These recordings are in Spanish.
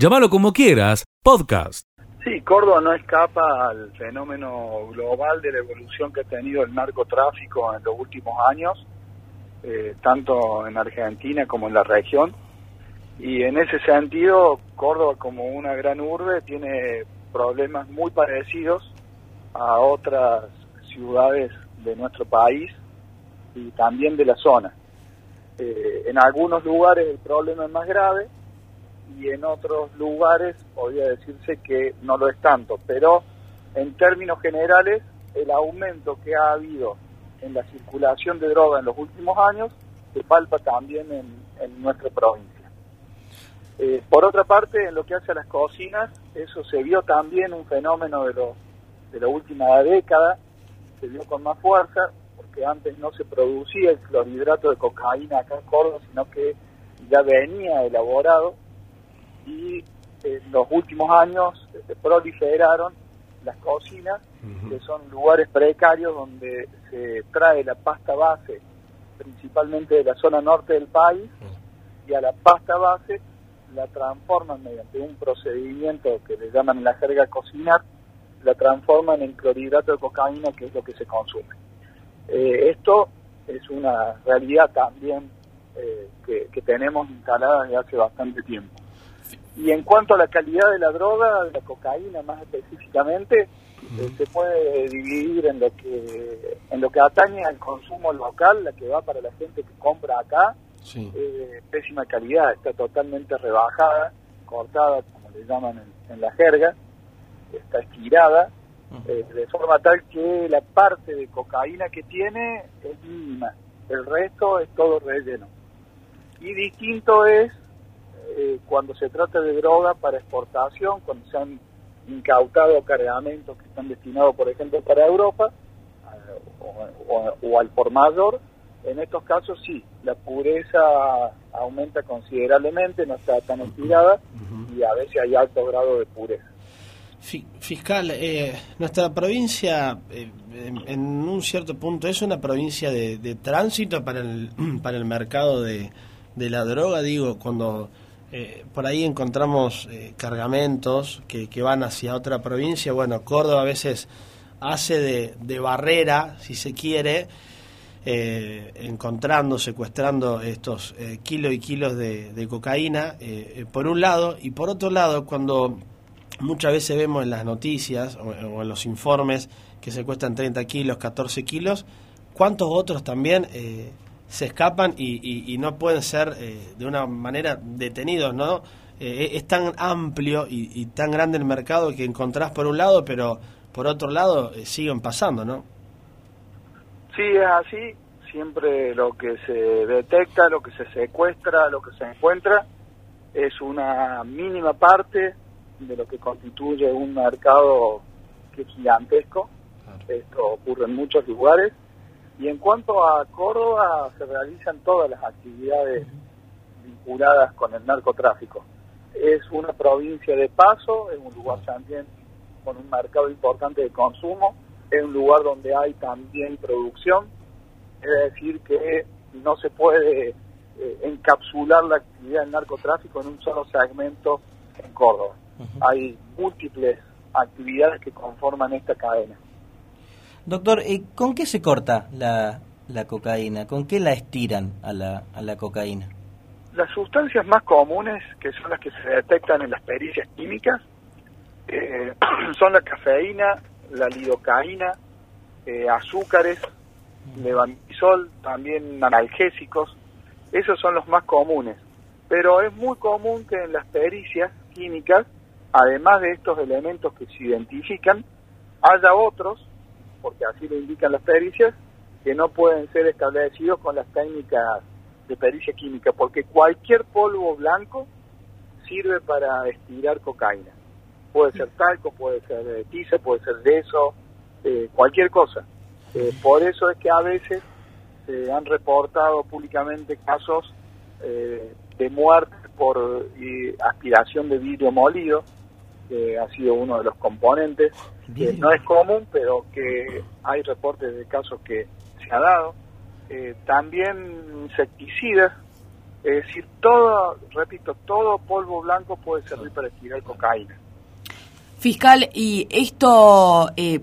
Llámalo como quieras, podcast. Sí, Córdoba no escapa al fenómeno global de la evolución que ha tenido el narcotráfico en los últimos años, eh, tanto en Argentina como en la región. Y en ese sentido, Córdoba como una gran urbe tiene problemas muy parecidos a otras ciudades de nuestro país y también de la zona. Eh, en algunos lugares el problema es más grave y en otros lugares podría decirse que no lo es tanto, pero en términos generales el aumento que ha habido en la circulación de droga en los últimos años se palpa también en, nuestra provincia. Eh, por otra parte, en lo que hace a las cocinas, eso se vio también un fenómeno de, lo, de la última década, se vio con más fuerza, porque antes no se producía el clorhidrato de cocaína acá en Córdoba, sino que ya venía elaborado y en los últimos años se proliferaron las cocinas, que son lugares precarios donde se trae la pasta base, principalmente de la zona norte del país, y a la pasta base la transforman mediante un procedimiento que le llaman en la jerga cocinar, la transforman en clorhidrato de cocaína, que es lo que se consume. Eh, esto es una realidad también eh, que, que tenemos instalada desde hace bastante tiempo. Y en cuanto a la calidad de la droga, de la cocaína más específicamente, eh, se puede dividir en lo que en lo que atañe al consumo local, la que va para la gente que compra acá, eh, pésima calidad, está totalmente rebajada, cortada, como le llaman en, la jerga, está estirada, eh, de forma tal que la parte de cocaína que tiene es mínima, el resto es todo relleno. Y distinto es eh, cuando se trata de droga para exportación, cuando se han incautado cargamentos que están destinados, por ejemplo, para Europa o, al por mayor, en estos casos sí, la pureza aumenta considerablemente, no está tan estirada y a veces hay alto grado de pureza. Fiscal, eh, nuestra provincia eh, en, un cierto punto es una provincia de, tránsito para el, para el mercado de, de la droga, digo, cuando eh, por ahí encontramos eh, cargamentos que, van hacia otra provincia. Bueno, Córdoba a veces hace de, barrera, si se quiere, eh, encontrando, secuestrando estos kilos y kilos de, cocaína, por un lado, y por otro lado, cuando muchas veces vemos en las noticias o, o en los informes que secuestran 30 kilos, 14 kilos, ¿cuántos otros también se escapan y, y, no pueden ser eh, de una manera detenidos, ¿no? Eh, es tan amplio y, tan grande el mercado que encontrás por un lado, pero por otro lado eh, siguen pasando, ¿no? Sí, es así. Siempre lo que se detecta, lo que se secuestra, lo que se encuentra, es una mínima parte de lo que constituye un mercado que es gigantesco. Esto ocurre en muchos lugares y en cuanto a Córdoba, se realizan todas las actividades vinculadas con el narcotráfico. Es una provincia de paso, es un lugar también con un mercado importante de consumo, es un lugar donde hay también producción, es decir, que no se puede eh, encapsular la actividad del narcotráfico en un solo segmento en Córdoba. Hay múltiples actividades que conforman esta cadena. Doctor, ¿y ¿con qué se corta la, la cocaína? ¿Con qué la estiran a la, a la cocaína? Las sustancias más comunes, que son las que se detectan en las pericias químicas, eh, son la cafeína, la lidocaína, eh, azúcares, levamisol, también analgésicos. Esos son los más comunes. Pero es muy común que en las pericias químicas, además de estos elementos que se identifican, haya otros porque así lo indican las pericias, que no pueden ser establecidos con las técnicas de pericia química, porque cualquier polvo blanco sirve para estirar cocaína. Puede ser talco, puede ser de tiza, puede ser de eso, eh, cualquier cosa. Eh, por eso es que a veces se han reportado públicamente casos eh, de muerte por aspiración de vidrio molido, que ha sido uno de los componentes, que no es común, pero que hay reportes de casos que se ha dado. Eh, también insecticidas, Es decir, todo, repito, todo polvo blanco puede servir para estirar cocaína. Fiscal, ¿y esto, eh,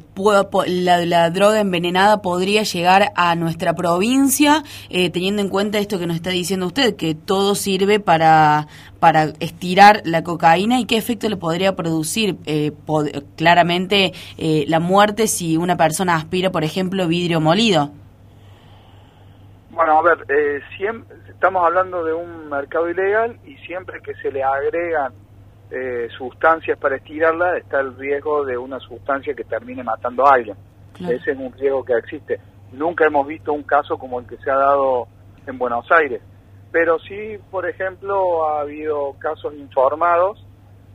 la, droga envenenada podría llegar a nuestra provincia, eh, teniendo en cuenta esto que nos está diciendo usted, que todo sirve para, para estirar la cocaína y qué efecto le podría producir eh, claramente eh, la muerte si una persona aspira, por ejemplo, vidrio molido? Bueno, a ver, eh, siempre, estamos hablando de un mercado ilegal y siempre que se le agregan eh, sustancias para estirarla, está el riesgo de una sustancia que termine matando a alguien. Ese es un riesgo que existe. Nunca hemos visto un caso como el que se ha dado en Buenos Aires, pero sí, por ejemplo, ha habido casos informados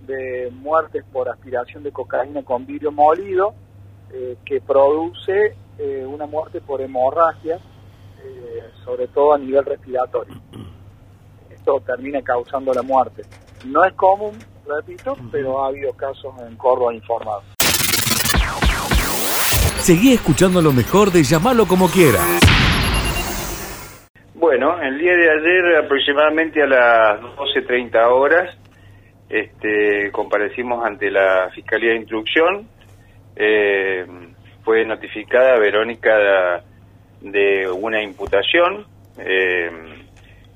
de muertes por aspiración de cocaína con vidrio molido, eh, que produce eh, una muerte por hemorragia, sobre todo a nivel respiratorio. Esto termina causando la muerte. No es común, repito, pero ha habido casos en Córdoba informados. Seguí escuchando lo mejor de llamarlo como quieras. Bueno, el día de ayer aproximadamente a las 12.30 horas este, comparecimos ante la Fiscalía de Instrucción. Eh, fue notificada Verónica de, una imputación. Eh,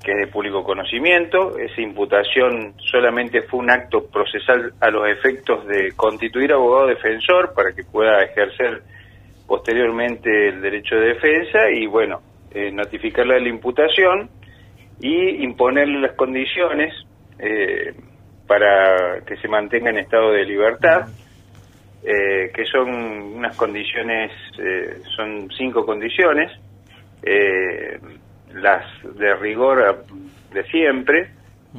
que es de público conocimiento. Esa imputación solamente fue un acto procesal a los efectos de constituir abogado defensor para que pueda ejercer posteriormente el derecho de defensa y, bueno, eh, notificarle la imputación y imponerle las condiciones eh, para que se mantenga en estado de libertad. Eh, que son unas condiciones, son cinco condiciones, las de rigor de siempre,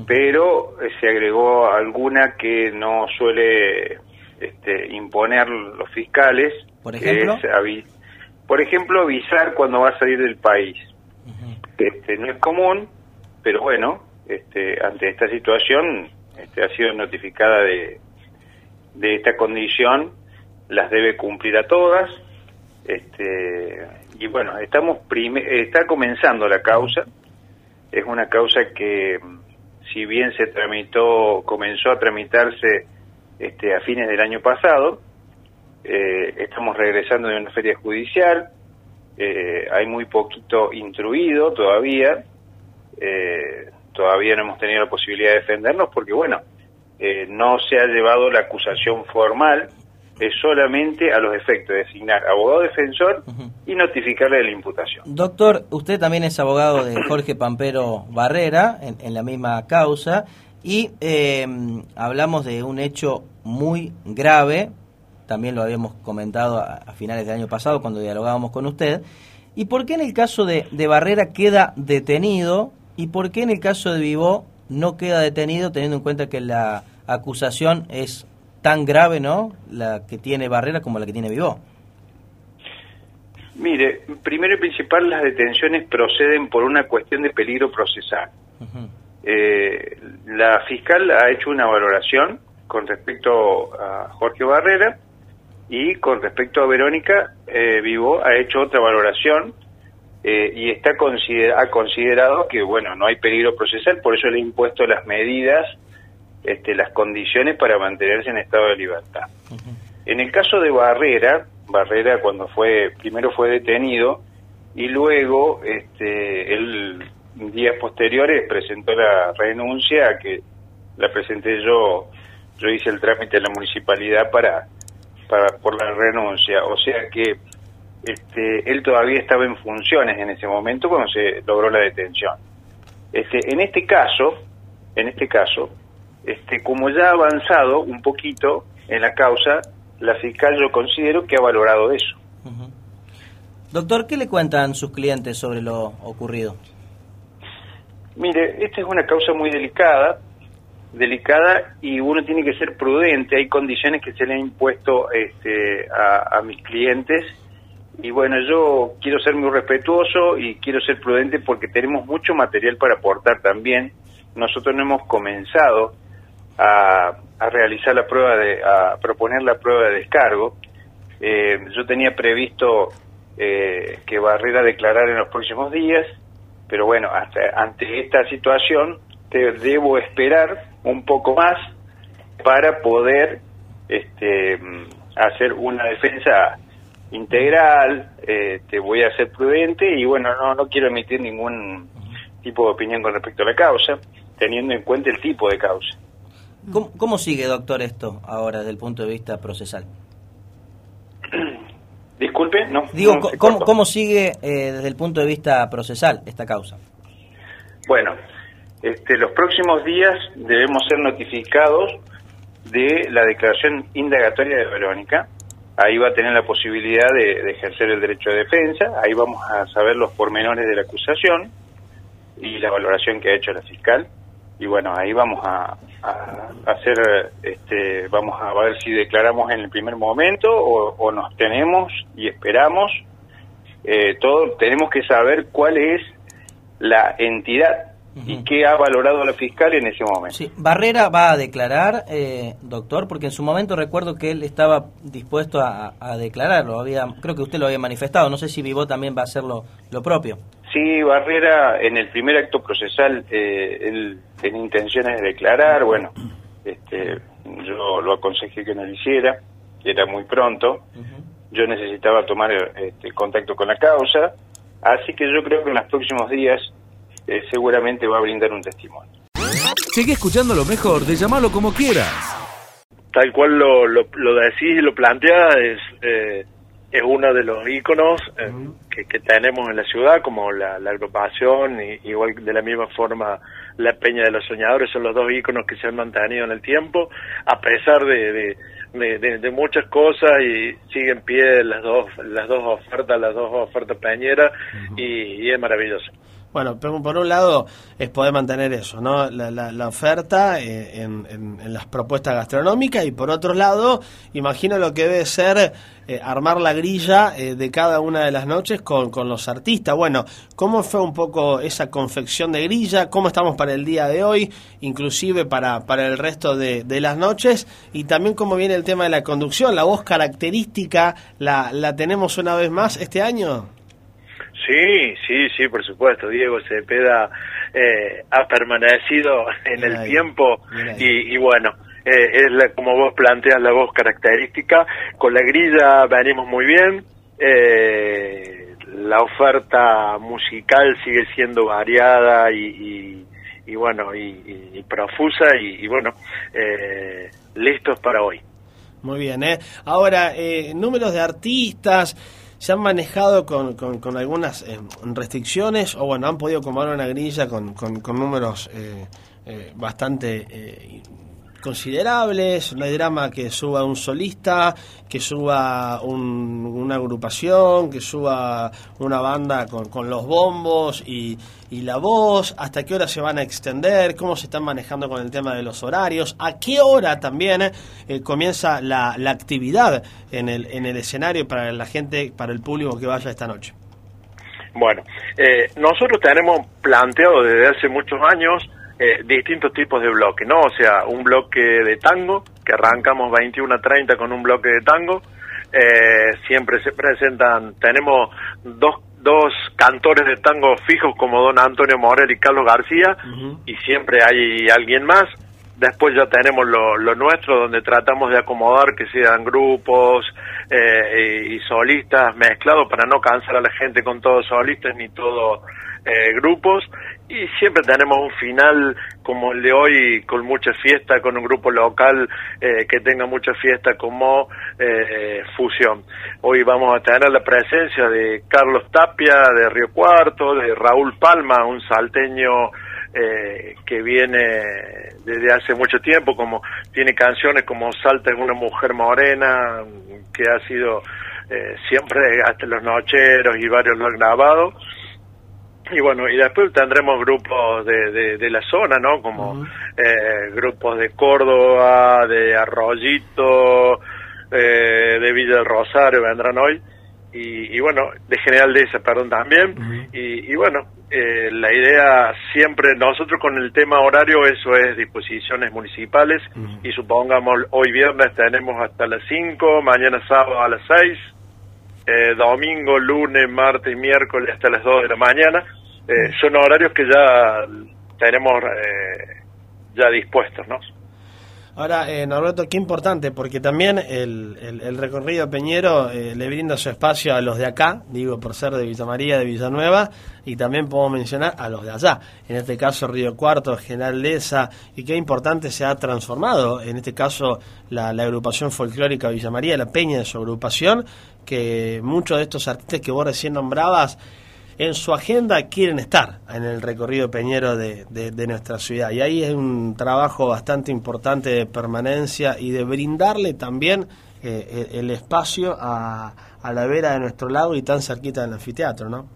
pero se agregó alguna que no suele este, imponer los fiscales. Por ejemplo. por ejemplo, avisar cuando va a salir del país. este, no es común, pero bueno, este, ante esta situación este, ha sido notificada de, de esta condición, las debe cumplir a todas. Este, y bueno, estamos está comenzando la causa. Es una causa que, si bien se tramitó, comenzó a tramitarse este, a fines del año pasado, eh, estamos regresando de una feria judicial. Eh, hay muy poquito instruido todavía. Eh, todavía no hemos tenido la posibilidad de defendernos porque, bueno, no se ha llevado la acusación formal es solamente a los efectos de designar abogado defensor y notificarle de la imputación. Doctor, usted también es abogado de Jorge Pampero Barrera en, la misma causa y eh, hablamos de un hecho muy grave, también lo habíamos comentado a, finales del año pasado cuando dialogábamos con usted. ¿Y por qué en el caso de, de Barrera queda detenido y por qué en el caso de Vivó no queda detenido teniendo en cuenta que la acusación es tan grave, ¿no? La que tiene Barrera como la que tiene Vivó. Mire, primero y principal, las detenciones proceden por una cuestión de peligro procesal. Eh, la fiscal ha hecho una valoración con respecto a Jorge Barrera y con respecto a Verónica eh, Vivo ha hecho otra valoración eh, y está ha considerado que bueno no hay peligro procesal, por eso le ha impuesto las medidas este, las condiciones para mantenerse en estado de libertad. En el caso de Barrera, Barrera cuando fue, primero fue detenido y luego, este, él días posteriores presentó la renuncia que la presenté yo, yo hice el trámite en la municipalidad para, para por la renuncia, o sea que este, él todavía estaba en funciones en ese momento cuando se logró la detención. Este, en este caso, en este caso, este, como ya ha avanzado un poquito en la causa, la fiscal yo considero que ha valorado eso. Doctor, ¿qué le cuentan sus clientes sobre lo ocurrido? Mire, esta es una causa muy delicada, delicada y uno tiene que ser prudente. Hay condiciones que se le han impuesto este, a, a mis clientes y bueno, yo quiero ser muy respetuoso y quiero ser prudente porque tenemos mucho material para aportar también. Nosotros no hemos comenzado a, realizar la prueba de, a proponer la prueba de descargo. Eh, yo tenía previsto eh, que Barrera declarara en los próximos días. pero bueno, hasta ante esta situación te debo esperar un poco más para poder este, hacer una defensa integral, eh, te voy a ser prudente y bueno, no, no quiero emitir ningún tipo de opinión con respecto a la causa, teniendo en cuenta el tipo de causa. ¿Cómo, cómo sigue, doctor, esto ahora desde el punto de vista procesal? Disculpe, no. Digo, no, ¿cómo, ¿cómo, sigue eh, desde el punto de vista procesal esta causa? Bueno, este, los próximos días debemos ser notificados de la declaración indagatoria de Verónica. Ahí va a tener la posibilidad de, de, ejercer el derecho de defensa. Ahí vamos a saber los pormenores de la acusación y la valoración que ha hecho la fiscal. Y bueno, ahí vamos a, a hacer, este, vamos a ver si declaramos en el primer momento o, o nos tenemos y esperamos. Eh, todo tenemos que saber cuál es la entidad y qué ha valorado la fiscal en ese momento. Sí. Barrera va a declarar, eh, doctor, porque en su momento recuerdo que él estaba dispuesto a, a, declararlo. Había, creo que usted lo había manifestado. No sé si Vivó también va a hacer lo, lo propio. Sí, Barrera en el primer acto procesal eh, él tenía intenciones de declarar. Bueno, este, yo lo aconsejé que no lo hiciera, que era muy pronto. Uh -huh. Yo necesitaba tomar este, contacto con la causa. Así que yo creo que en los próximos días eh, seguramente va a brindar un testimonio. Sigue escuchando lo mejor de llamarlo como quieras. Tal cual lo, lo, lo decís y lo planteas, es, eh, es uno de los íconos eh, que, que, tenemos en la ciudad, como la, la agrupación, y, igual de la misma forma la Peña de los Soñadores, son los dos íconos que se han mantenido en el tiempo, a pesar de, de, de, de, de muchas cosas, y sigue en pie las dos, las dos ofertas, las dos ofertas peñeras, uh -huh. y, y es maravilloso. Bueno, por un lado es poder mantener eso, ¿no? La, la, la oferta eh, en, las propuestas gastronómicas y por otro lado, imagino lo que debe ser eh, armar la grilla eh, de cada una de las noches con, con los artistas. Bueno, ¿cómo fue un poco esa confección de grilla? ¿Cómo estamos para el día de hoy? Inclusive para, para el resto de, de las noches y también cómo viene el tema de la conducción, la voz característica, ¿la, la tenemos una vez más este año? Sí, sí, sí, por supuesto. Diego Cepeda eh, ha permanecido en el ahí, tiempo y, y, bueno, eh, es la, como vos planteas la voz característica. Con la grilla venimos muy bien. Eh, la oferta musical sigue siendo variada y, y, y bueno, y, profusa y, bueno, eh, listos para hoy. Muy bien, ¿eh? Ahora, eh, números de artistas se han manejado con, con, algunas eh, restricciones o bueno, han podido comar una grilla con, con, con números eh, eh, bastante eh, considerables, no hay drama que suba un solista, que suba un, una agrupación, que suba una banda con, con los bombos y, y, la voz, hasta qué hora se van a extender, cómo se están manejando con el tema de los horarios, a qué hora también eh, comienza la, la, actividad en el, en el escenario para la gente, para el público que vaya esta noche. Bueno, eh, nosotros tenemos planteado desde hace muchos años eh, distintos tipos de bloques, ¿no? O sea, un bloque de tango, que arrancamos 21 a 30 con un bloque de tango, eh, siempre se presentan, tenemos dos, dos cantores de tango fijos como don Antonio Morel y Carlos García, uh -huh. y siempre hay alguien más, después ya tenemos lo, lo, nuestro donde tratamos de acomodar que sean grupos eh, y, y, solistas mezclados para no cansar a la gente con todos solistas ni todos eh, grupos y siempre tenemos un final como el de hoy con mucha fiesta con un grupo local eh, que tenga mucha fiesta como eh, fusión hoy vamos a tener la presencia de Carlos Tapia de Río Cuarto de Raúl Palma un salteño eh, que viene desde hace mucho tiempo, como tiene canciones como Salta es una mujer morena, que ha sido eh, siempre hasta los nocheros y varios lo han grabado. Y bueno, y después tendremos grupos de, de, de la zona, ¿no? Como uh -huh. eh, grupos de Córdoba, de Arroyito, eh, de Villa del Rosario vendrán hoy. Y, y, bueno, de General de esa, perdón, también. Uh -huh. y, y, bueno, eh, la idea siempre, nosotros con el tema horario, eso es disposiciones municipales, uh -huh. y supongamos hoy viernes tenemos hasta las 5, mañana sábado a las 6, eh, domingo, lunes, martes y miércoles hasta las 2 de la mañana, eh, son horarios que ya tenemos eh, ya dispuestos, ¿no? Ahora, eh, Norberto, qué importante, porque también el, el, recorrido Peñero eh, le brinda su espacio a los de acá, digo por ser de Villa María, de Villanueva, y también puedo mencionar a los de allá, en este caso Río Cuarto, General Leza, y qué importante se ha transformado, en este caso la, la agrupación folclórica Villa María, la peña de su agrupación, que muchos de estos artistas que vos recién nombrabas, en su agenda quieren estar en el recorrido peñero de, nuestra ciudad. Y ahí es un trabajo bastante importante de permanencia y de brindarle también eh, el, espacio a, la vera de nuestro lago y tan cerquita del anfiteatro, ¿no?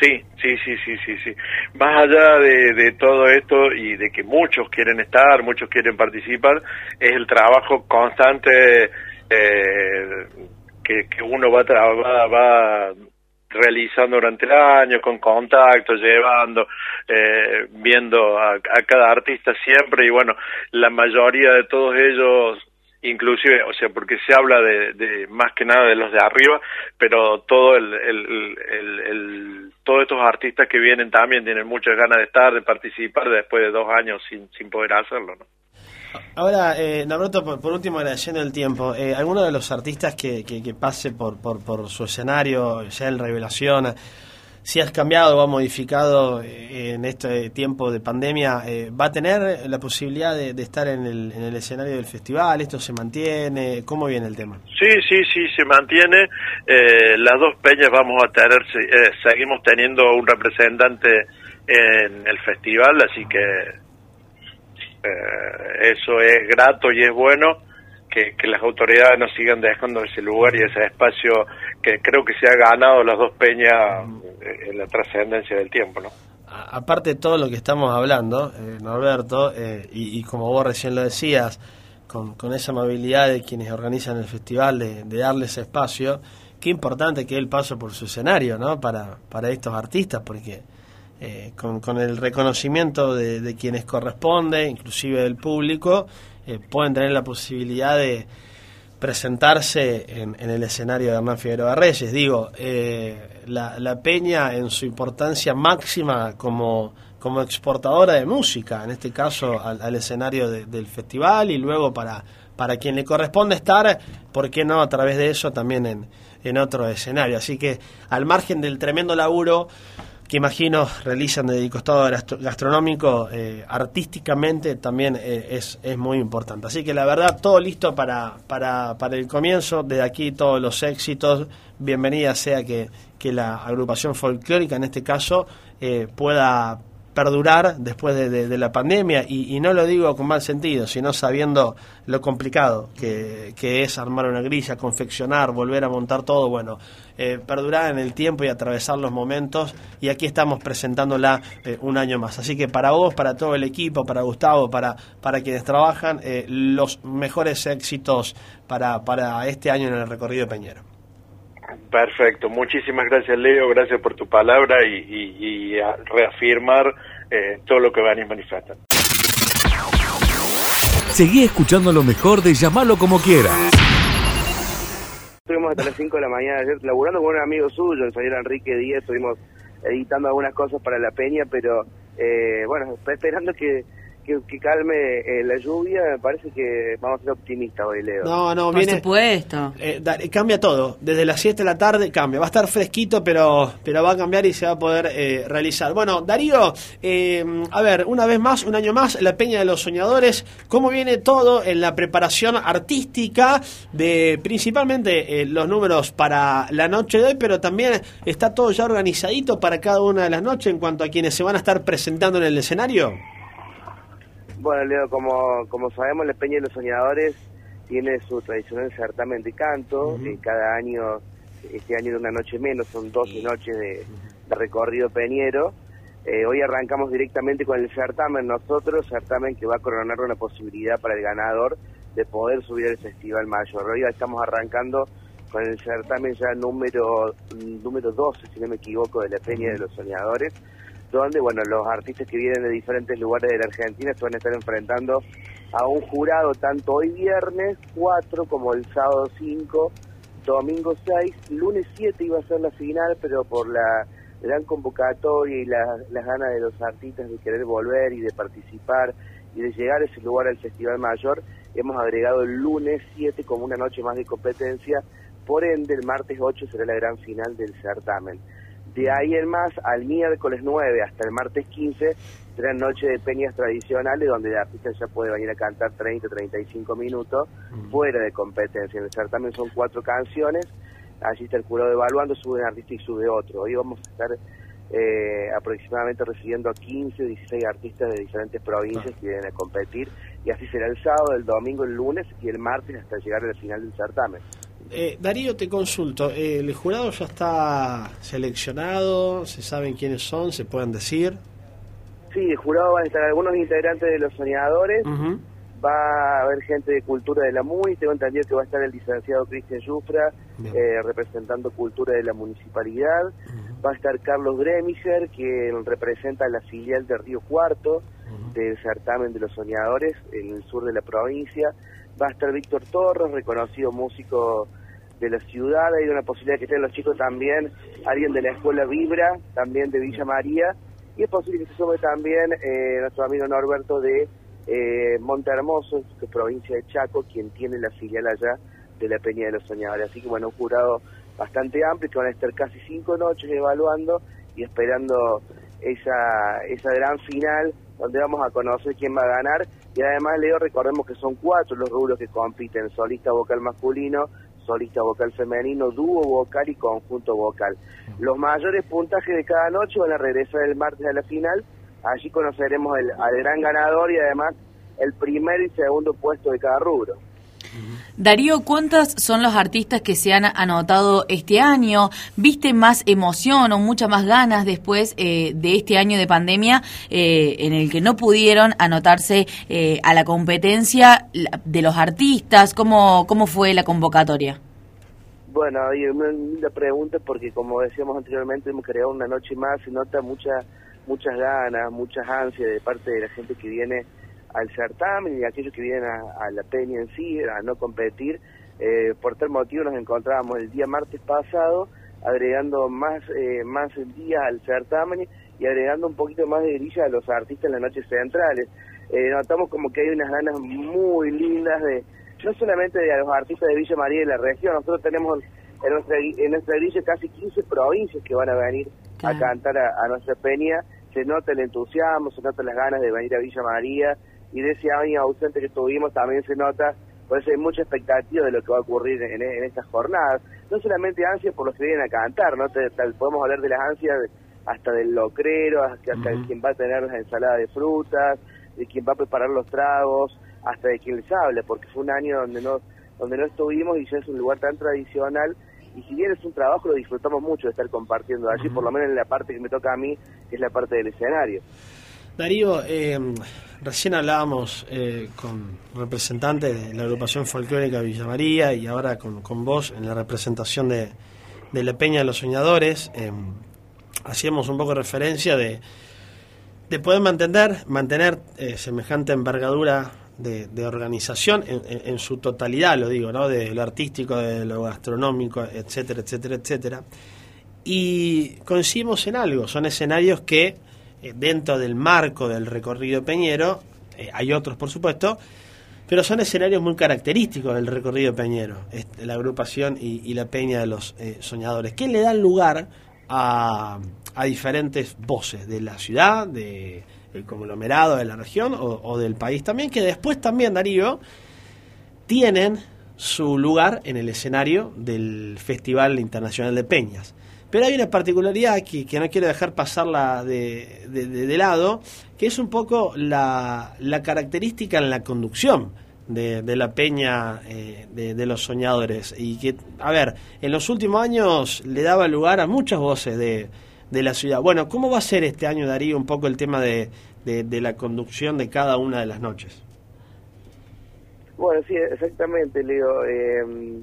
Sí, sí, sí, sí, sí, sí. Más allá de, todo esto y de que muchos quieren estar, muchos quieren participar, es el trabajo constante eh, que, que, uno va, va, va realizando durante el año, con contacto, llevando, eh, viendo a, cada artista siempre y bueno, la mayoría de todos ellos, inclusive, o sea, porque se habla de, más que nada de los de arriba, pero todo el, el, el, todos estos artistas que vienen también tienen muchas ganas de estar, de participar después de dos años sin, sin poder hacerlo, ¿no? Ahora, eh, por, último, agradeciendo el tiempo, eh, ¿alguno de los artistas que, pase por, por, su escenario, ya en Revelación, si has cambiado o ha modificado eh, en este tiempo de pandemia, eh, ¿va a tener la posibilidad de, estar en el, en el, escenario del festival? ¿Esto se mantiene? ¿Cómo viene el tema? Sí, sí, sí, se mantiene. las dos peñas vamos a tener, seguimos teniendo un representante en el festival, así que eh, eso es grato y es bueno que, las autoridades nos sigan dejando ese lugar y ese espacio que creo que se ha ganado las dos peñas eh, en la trascendencia del tiempo, ¿no? Aparte de todo lo que estamos hablando, eh, Norberto, eh, y, como vos recién lo decías, con, esa amabilidad de quienes organizan el festival, de, de darle ese espacio, qué importante que es el paso por su escenario, ¿no? Para, para estos artistas, porque eh, con, el reconocimiento de, quienes corresponde, inclusive del público, eh, pueden tener la posibilidad de presentarse en, el escenario de Hernán Figueroa Reyes. Digo, eh, la, Peña en su importancia máxima como, como exportadora de música, en este caso al, escenario del festival y luego para, para quien le corresponde estar, ¿por qué no a través de eso también en, en otro escenario? Así que al margen del tremendo laburo que imagino realizan de costado gastronómico, eh, artísticamente también eh, es, es muy importante. Así que la verdad, todo listo para, para, para el comienzo, desde aquí todos los éxitos, bienvenida sea que, que la agrupación folclórica en este caso eh, pueda perdurar después de, la pandemia y, no lo digo con mal sentido, sino sabiendo lo complicado que, es armar una grilla, confeccionar, volver a montar todo, bueno, eh, perdurar en el tiempo y atravesar los momentos y aquí estamos presentándola eh, un año más. Así que para vos, para todo el equipo, para Gustavo, para, para quienes trabajan, eh, los mejores éxitos para, para este año en el recorrido Peñero. Perfecto, muchísimas gracias Leo, gracias por tu palabra y, a reafirmar eh, todo lo que van a manifestar. Seguí escuchando lo mejor de llamarlo como quiera. Estuvimos hasta las 5 de la mañana ayer laburando con un amigo suyo, el señor Enrique Díez, estuvimos editando algunas cosas para la peña, pero eh, bueno, esperando que que, calme eh, la lluvia, me parece que vamos a ser optimistas hoy, Leo. No, no, Por supuesto. Eh, cambia todo. Desde las 7 de la tarde cambia. Va a estar fresquito, pero, pero va a cambiar y se va a poder eh, realizar. Bueno, Darío, a ver, una vez más, un año más, la Peña de los Soñadores. ¿Cómo viene todo en la preparación artística de principalmente los números para la noche de hoy, pero también está todo ya organizadito para cada una de las noches en cuanto a quienes se van a estar presentando en el escenario? Bueno, Leo, como, como sabemos, la Peña de los Soñadores tiene su tradicional certamen de canto. y cada año, este año de una noche menos, son 12 noches de, recorrido peñero. Eh, hoy arrancamos directamente con el certamen nosotros, certamen que va a coronar una posibilidad para el ganador de poder subir al Festival Mayor. Hoy estamos arrancando con el certamen ya número, número 12, si no me equivoco, de la Peña de los Soñadores donde bueno los artistas que vienen de diferentes lugares de la Argentina se van a estar enfrentando a un jurado tanto hoy viernes 4 como el sábado 5, domingo 6, lunes 7 iba a ser la final, pero por la gran convocatoria y las ganas de los artistas de querer volver y de participar y de llegar a ese lugar al Festival Mayor, hemos agregado el lunes 7 como una noche más de competencia, por ende el martes 8 será la gran final del certamen. De ahí en más, al miércoles 9 hasta el martes 15, será noche de peñas tradicionales donde el artista ya puede venir a cantar 30, 35 minutos fuera de competencia. En el certamen son cuatro canciones, allí está el jurado evaluando, sube un artista y sube otro. Hoy vamos a estar eh, aproximadamente recibiendo a 15 o 16 artistas de diferentes provincias que vienen a competir y así será el sábado, el domingo, el lunes y el martes hasta llegar al final del certamen. Eh, Darío, te consulto, eh, ¿el jurado ya está seleccionado? ¿Se saben quiénes son? ¿Se pueden decir? Sí, el jurado van a estar algunos integrantes de los soñadores, va a haber gente de cultura de la MUNI, tengo entendido que va a estar el licenciado Cristian Yufra eh, representando cultura de la municipalidad, va a estar Carlos Gremiger, que representa la filial de Río Cuarto del certamen de los soñadores en el sur de la provincia, va a estar Víctor Torres, reconocido músico de la ciudad, hay una posibilidad que estén los chicos también, alguien de la escuela Vibra, también de Villa María, y es posible que se sume también eh, nuestro amigo Norberto de eh, Monte Hermoso, que es provincia de Chaco, quien tiene la filial allá de la Peña de los Soñadores. Así que bueno, un jurado bastante amplio que van a estar casi cinco noches evaluando y esperando esa, esa gran final donde vamos a conocer quién va a ganar. Y además, Leo, recordemos que son cuatro los rubros que compiten, solista vocal masculino, solista vocal femenino, dúo vocal y conjunto vocal. Los mayores puntajes de cada noche van a regresar el martes a la final, allí conoceremos el, al gran ganador y además el primer y segundo puesto de cada rubro. Darío, ¿cuántas son los artistas que se han anotado este año? ¿Viste más emoción o muchas más ganas después eh, de este año de pandemia eh, en el que no pudieron anotarse eh, a la competencia de los artistas? ¿Cómo, cómo fue la convocatoria? Bueno, linda pregunta porque como decíamos anteriormente hemos creado una noche más, se nota mucha, muchas ganas, muchas ansias de parte de la gente que viene al certamen y aquellos que vienen a, la peña en sí, a no competir. Eh, por tal motivo nos encontrábamos el día martes pasado agregando más, eh, más días al certamen y agregando un poquito más de grilla a los artistas en las noches centrales. Eh, notamos como que hay unas ganas muy lindas de, no solamente de los artistas de Villa María y la región, nosotros tenemos en nuestra, en nuestra grilla casi 15 provincias que van a venir a cantar a, a nuestra peña, se nota el entusiasmo, se nota las ganas de venir a Villa María, y de ese año ausente que tuvimos también se nota, por eso hay mucha expectativa de lo que va a ocurrir en, estas jornadas. No solamente ansias por los que vienen a cantar, no podemos hablar de las ansias hasta del locrero, hasta, de quien va a tener las ensaladas de frutas, de quien va a preparar los tragos, hasta de quien les hable, porque fue un año donde no, donde no estuvimos y ya es un lugar tan tradicional y si bien es un trabajo lo disfrutamos mucho de estar compartiendo allí, por lo menos en la parte que me toca a mí, que es la parte del escenario. Darío, eh, recién hablábamos eh, con representantes de la agrupación folclórica Villa María y ahora con, con vos en la representación de, de la Peña de los Soñadores. Eh, hacíamos un poco referencia de, de poder mantener, mantener semejante envergadura de, organización en, en, su totalidad, lo digo, ¿no? de lo artístico, de lo gastronómico, etcétera, etcétera, etcétera. Y coincidimos en algo, son escenarios que eh, dentro del marco del recorrido Peñero, eh, hay otros por supuesto, pero son escenarios muy característicos del recorrido Peñero, la agrupación y, la peña de los eh, soñadores, que le dan lugar a, diferentes voces de la ciudad, del conglomerado, de la región o, del país también, que después también, Darío, tienen su lugar en el escenario del Festival Internacional de Peñas. Pero hay una particularidad aquí que no quiero dejar pasarla de, de, lado, que es un poco la, la característica en la conducción de, de la peña eh, de, los soñadores. Y que, a ver, en los últimos años le daba lugar a muchas voces de, de la ciudad. Bueno, ¿cómo va a ser este año, Darío, un poco el tema de, de la conducción de cada una de las noches? Bueno, sí, exactamente, Leo. Eh,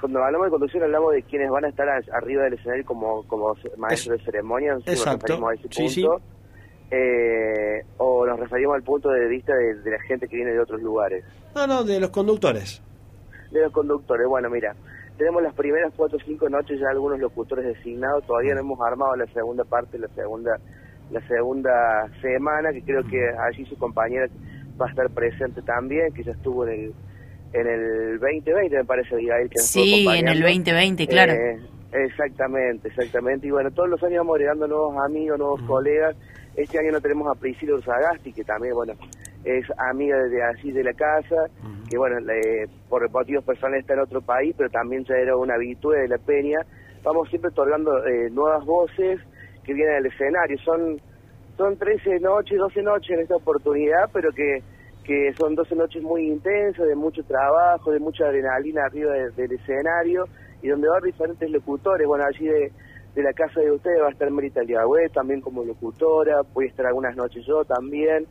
cuando hablamos de conducción hablamos de quienes van a estar arriba del escenario como, como maestros de ceremonia, Exacto. nos a ese punto. Eh, o nos referimos al punto de vista de, la gente que viene de otros lugares. No, no, de los conductores. De los conductores, bueno, mira, tenemos las primeras cuatro o cinco noches ya algunos locutores designados, todavía no hemos armado la segunda parte, la segunda la segunda semana, que creo que allí su compañera va a estar presente también, que ya estuvo en el en el 2020 me parece Abigail que Sí, en el 2020, claro. Eh, exactamente, exactamente. Y bueno, todos los años vamos agregando nuevos amigos, nuevos colegas. Este año no tenemos a Priscila Ursagasti, que también, bueno, es amiga desde allí de la casa, que bueno, por motivos personales está en otro país, pero también ya era una habitué de la peña. Vamos siempre otorgando eh, nuevas voces que vienen del escenario. Son, son 13 noches, 12 noches en esta oportunidad, pero que, que son 12 noches muy intensas, de mucho trabajo, de mucha adrenalina arriba del escenario, y donde va diferentes locutores. Bueno, allí de, de la casa de ustedes va a estar Merita Liagüe también como locutora, voy a estar algunas noches yo también.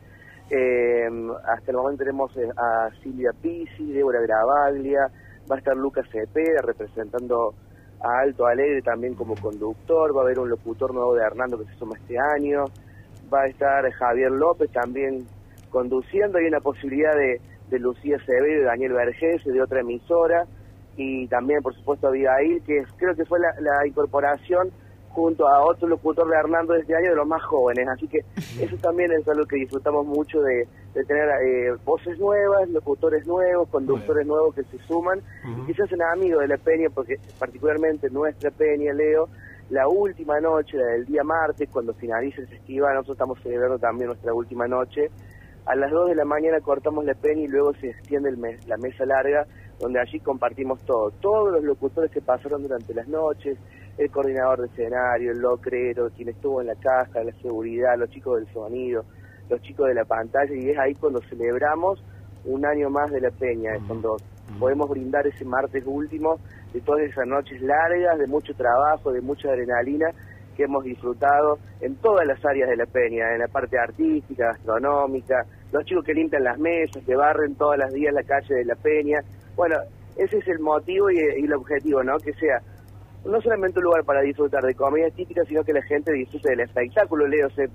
Eh, hasta el momento tenemos eh, a Silvia Pisi, Débora Gravaglia, va a estar Lucas Cepeda representando a Alto Alegre también como conductor, va a haber un locutor nuevo de Hernando que se suma este año, va a estar Javier López también conduciendo, hay una posibilidad de, de Lucía Acevedo y Daniel Vergés de otra emisora, y también por supuesto Abigail, que creo que fue la, la incorporación junto a otro locutor de Hernando de este año de los más jóvenes. Así que eso también es algo que disfrutamos mucho de, tener eh, voces nuevas, locutores nuevos, conductores nuevos que se suman y que se hacen amigos de la peña, porque particularmente nuestra peña, Leo, la última noche, la del día martes, cuando finaliza el festival, nosotros estamos celebrando también nuestra última noche. A las 2 de la mañana cortamos la peña y luego se extiende el la mesa larga, donde allí compartimos todo. Todos los locutores que pasaron durante las noches, el coordinador de escenario, el locrero, quien estuvo en la caja, la seguridad, los chicos del sonido, los chicos de la pantalla, y es ahí cuando celebramos un año más de la peña, es cuando podemos brindar ese martes último de todas esas noches largas, de mucho trabajo, de mucha adrenalina que hemos disfrutado en todas las áreas de la peña, en la parte artística, gastronómica, los chicos que limpian las mesas, que barren todas las días la calle de la peña. Bueno, ese es el motivo y, y el objetivo, ¿no? Que sea no solamente un lugar para disfrutar de comida típica, sino que la gente disfrute del espectáculo. Leo, se,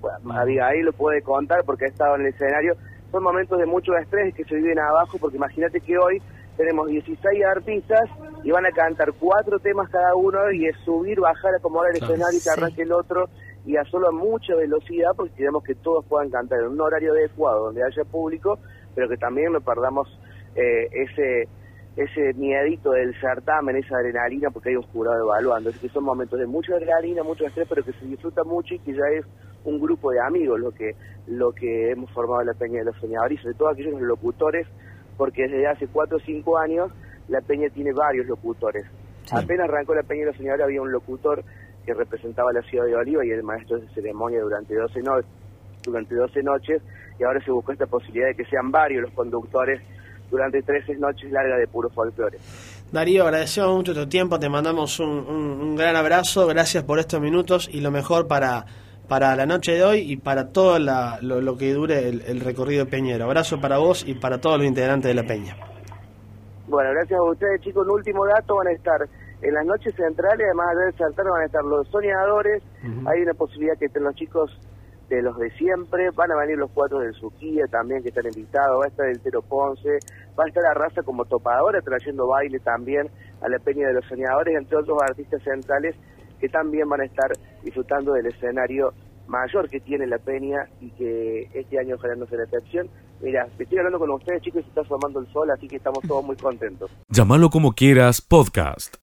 ahí lo puede contar porque ha estado en el escenario. Son momentos de mucho estrés que se viven abajo, porque imagínate que hoy tenemos 16 artistas y van a cantar cuatro temas cada uno y es subir, bajar, acomodar el escenario y que arranque el otro y a solo a mucha velocidad porque queremos que todos puedan cantar en un horario adecuado donde haya público, pero que también no perdamos eh, ese ese miedito del certamen, esa adrenalina, porque hay un jurado evaluando. Es que son momentos de mucha adrenalina, mucho estrés, pero que se disfruta mucho y que ya es un grupo de amigos lo que lo que hemos formado en la Peña de los Soñadores, y sobre todo aquellos locutores, porque desde hace cuatro o cinco años la Peña tiene varios locutores. Apenas arrancó la Peña de los Soñadores había un locutor que representaba la ciudad de Oliva y el maestro de ceremonia durante 12, no durante 12 noches, y ahora se buscó esta posibilidad de que sean varios los conductores durante 13 noches largas de puro folclore. Darío, agradecemos mucho tu tiempo, te mandamos un, gran abrazo, gracias por estos minutos y lo mejor para, para la noche de hoy y para todo lo, que dure el, recorrido Peñero. Abrazo para vos y para todos los integrantes de la Peña. Bueno, gracias a ustedes chicos. Un último dato, van a estar en las noches centrales, además del saltar, van a estar los soñadores. Hay una posibilidad que estén los chicos de los de siempre, van a venir los cuatro del Suquía también que están invitados, va a estar el Tero Ponce, va a estar la raza como topadora trayendo baile también a la Peña de los Soñadores, entre otros artistas centrales que también van a estar disfrutando del escenario mayor que tiene la Peña y que este año ojalá no sea la excepción. Mira, estoy hablando con ustedes chicos y se está formando el sol, así que estamos todos muy contentos. Llámalo como quieras, podcast.